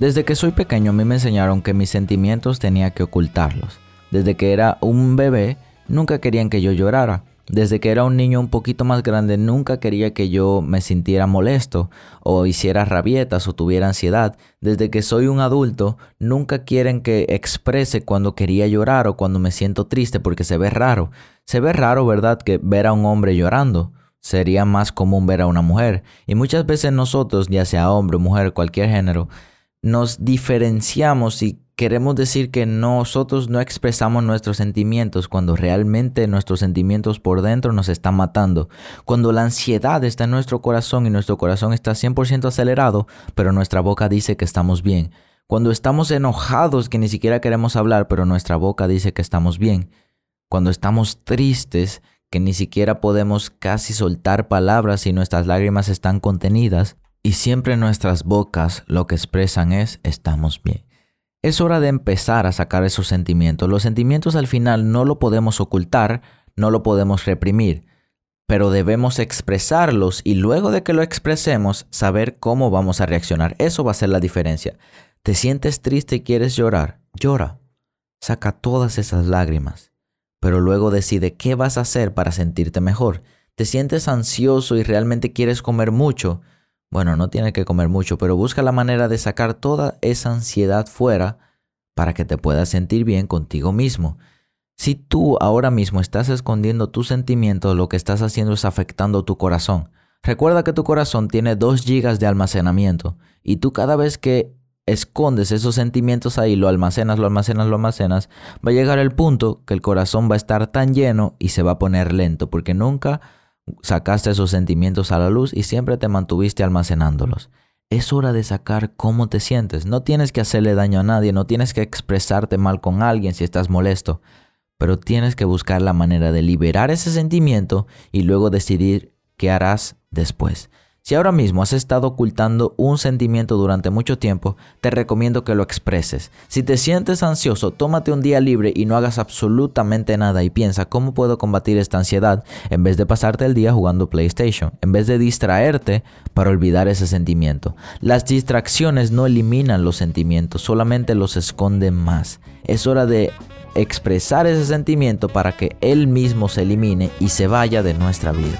Desde que soy pequeño a mí me enseñaron que mis sentimientos tenía que ocultarlos. Desde que era un bebé nunca querían que yo llorara. Desde que era un niño un poquito más grande nunca quería que yo me sintiera molesto o hiciera rabietas o tuviera ansiedad. Desde que soy un adulto nunca quieren que exprese cuando quería llorar o cuando me siento triste porque se ve raro. Se ve raro, ¿verdad?, que ver a un hombre llorando sería más común ver a una mujer. Y muchas veces nosotros, ya sea hombre, mujer, cualquier género, nos diferenciamos y queremos decir que nosotros no expresamos nuestros sentimientos cuando realmente nuestros sentimientos por dentro nos están matando. Cuando la ansiedad está en nuestro corazón y nuestro corazón está 100% acelerado, pero nuestra boca dice que estamos bien. Cuando estamos enojados que ni siquiera queremos hablar, pero nuestra boca dice que estamos bien. Cuando estamos tristes que ni siquiera podemos casi soltar palabras y nuestras lágrimas están contenidas, y siempre nuestras bocas lo que expresan es estamos bien. Es hora de empezar a sacar esos sentimientos. Los sentimientos al final no lo podemos ocultar, no lo podemos reprimir, pero debemos expresarlos y luego de que lo expresemos, saber cómo vamos a reaccionar. Eso va a ser la diferencia. ¿Te sientes triste y quieres llorar? Llora. Saca todas esas lágrimas pero luego decide qué vas a hacer para sentirte mejor. ¿Te sientes ansioso y realmente quieres comer mucho? Bueno, no tienes que comer mucho, pero busca la manera de sacar toda esa ansiedad fuera para que te puedas sentir bien contigo mismo. Si tú ahora mismo estás escondiendo tus sentimientos, lo que estás haciendo es afectando tu corazón. Recuerda que tu corazón tiene 2 gigas de almacenamiento y tú cada vez que escondes esos sentimientos ahí, lo almacenas, lo almacenas, lo almacenas, va a llegar el punto que el corazón va a estar tan lleno y se va a poner lento, porque nunca sacaste esos sentimientos a la luz y siempre te mantuviste almacenándolos. Es hora de sacar cómo te sientes. No tienes que hacerle daño a nadie, no tienes que expresarte mal con alguien si estás molesto, pero tienes que buscar la manera de liberar ese sentimiento y luego decidir qué harás después. Si ahora mismo has estado ocultando un sentimiento durante mucho tiempo, te recomiendo que lo expreses. Si te sientes ansioso, tómate un día libre y no hagas absolutamente nada y piensa cómo puedo combatir esta ansiedad en vez de pasarte el día jugando PlayStation, en vez de distraerte para olvidar ese sentimiento. Las distracciones no eliminan los sentimientos, solamente los esconden más. Es hora de expresar ese sentimiento para que él mismo se elimine y se vaya de nuestra vida.